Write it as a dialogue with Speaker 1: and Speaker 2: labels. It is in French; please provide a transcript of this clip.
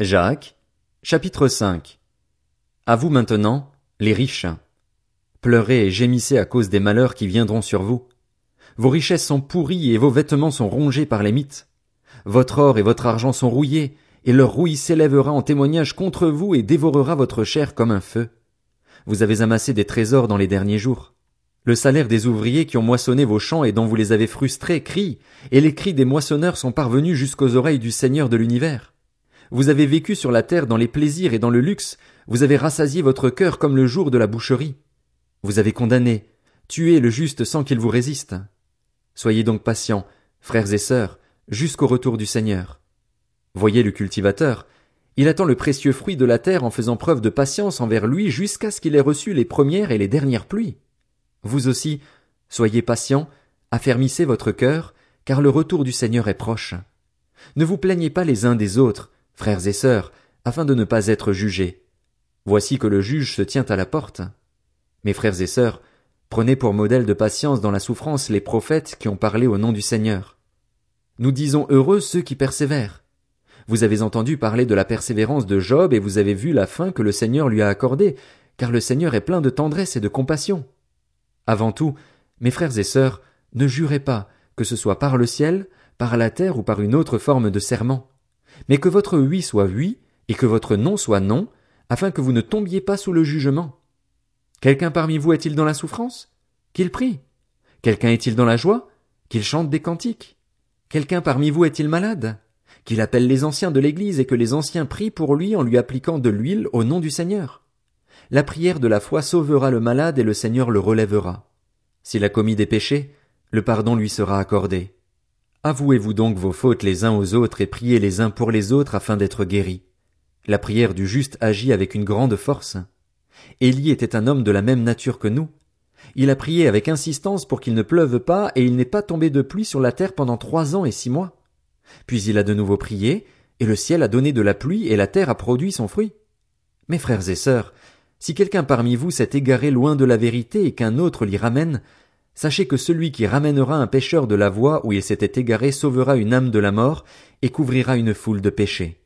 Speaker 1: Jacques, chapitre 5 À vous maintenant, les riches. Pleurez et gémissez à cause des malheurs qui viendront sur vous. Vos richesses sont pourries et vos vêtements sont rongés par les mythes. Votre or et votre argent sont rouillés, et leur rouille s'élèvera en témoignage contre vous et dévorera votre chair comme un feu. Vous avez amassé des trésors dans les derniers jours. Le salaire des ouvriers qui ont moissonné vos champs et dont vous les avez frustrés crie, et les cris des moissonneurs sont parvenus jusqu'aux oreilles du Seigneur de l'univers. Vous avez vécu sur la terre dans les plaisirs et dans le luxe, vous avez rassasié votre cœur comme le jour de la boucherie. Vous avez condamné, tué le juste sans qu'il vous résiste. Soyez donc patients, frères et sœurs, jusqu'au retour du Seigneur. Voyez le cultivateur, il attend le précieux fruit de la terre en faisant preuve de patience envers lui jusqu'à ce qu'il ait reçu les premières et les dernières pluies. Vous aussi, soyez patients, affermissez votre cœur, car le retour du Seigneur est proche. Ne vous plaignez pas les uns des autres, frères et sœurs, afin de ne pas être jugés. Voici que le juge se tient à la porte. Mes frères et sœurs, prenez pour modèle de patience dans la souffrance les prophètes qui ont parlé au nom du Seigneur. Nous disons heureux ceux qui persévèrent. Vous avez entendu parler de la persévérance de Job et vous avez vu la fin que le Seigneur lui a accordée, car le Seigneur est plein de tendresse et de compassion. Avant tout, mes frères et sœurs, ne jurez pas, que ce soit par le ciel, par la terre ou par une autre forme de serment, mais que votre oui soit oui, et que votre non soit non, afin que vous ne tombiez pas sous le jugement. Quelqu'un parmi vous est-il dans la souffrance? Qu'il prie. Quelqu'un est-il dans la joie? Qu'il chante des cantiques. Quelqu'un parmi vous est-il malade? Qu'il appelle les anciens de l'Église et que les anciens prient pour lui en lui appliquant de l'huile au nom du Seigneur. La prière de la foi sauvera le malade et le Seigneur le relèvera. S'il a commis des péchés, le pardon lui sera accordé. Avouez-vous donc vos fautes les uns aux autres et priez les uns pour les autres afin d'être guéris. La prière du juste agit avec une grande force. Élie était un homme de la même nature que nous. Il a prié avec insistance pour qu'il ne pleuve pas et il n'est pas tombé de pluie sur la terre pendant trois ans et six mois. Puis il a de nouveau prié, et le ciel a donné de la pluie et la terre a produit son fruit. Mes frères et sœurs, si quelqu'un parmi vous s'est égaré loin de la vérité et qu'un autre l'y ramène, sachez que celui qui ramènera un pécheur de la voie où il s'était égaré sauvera une âme de la mort et couvrira une foule de péchés.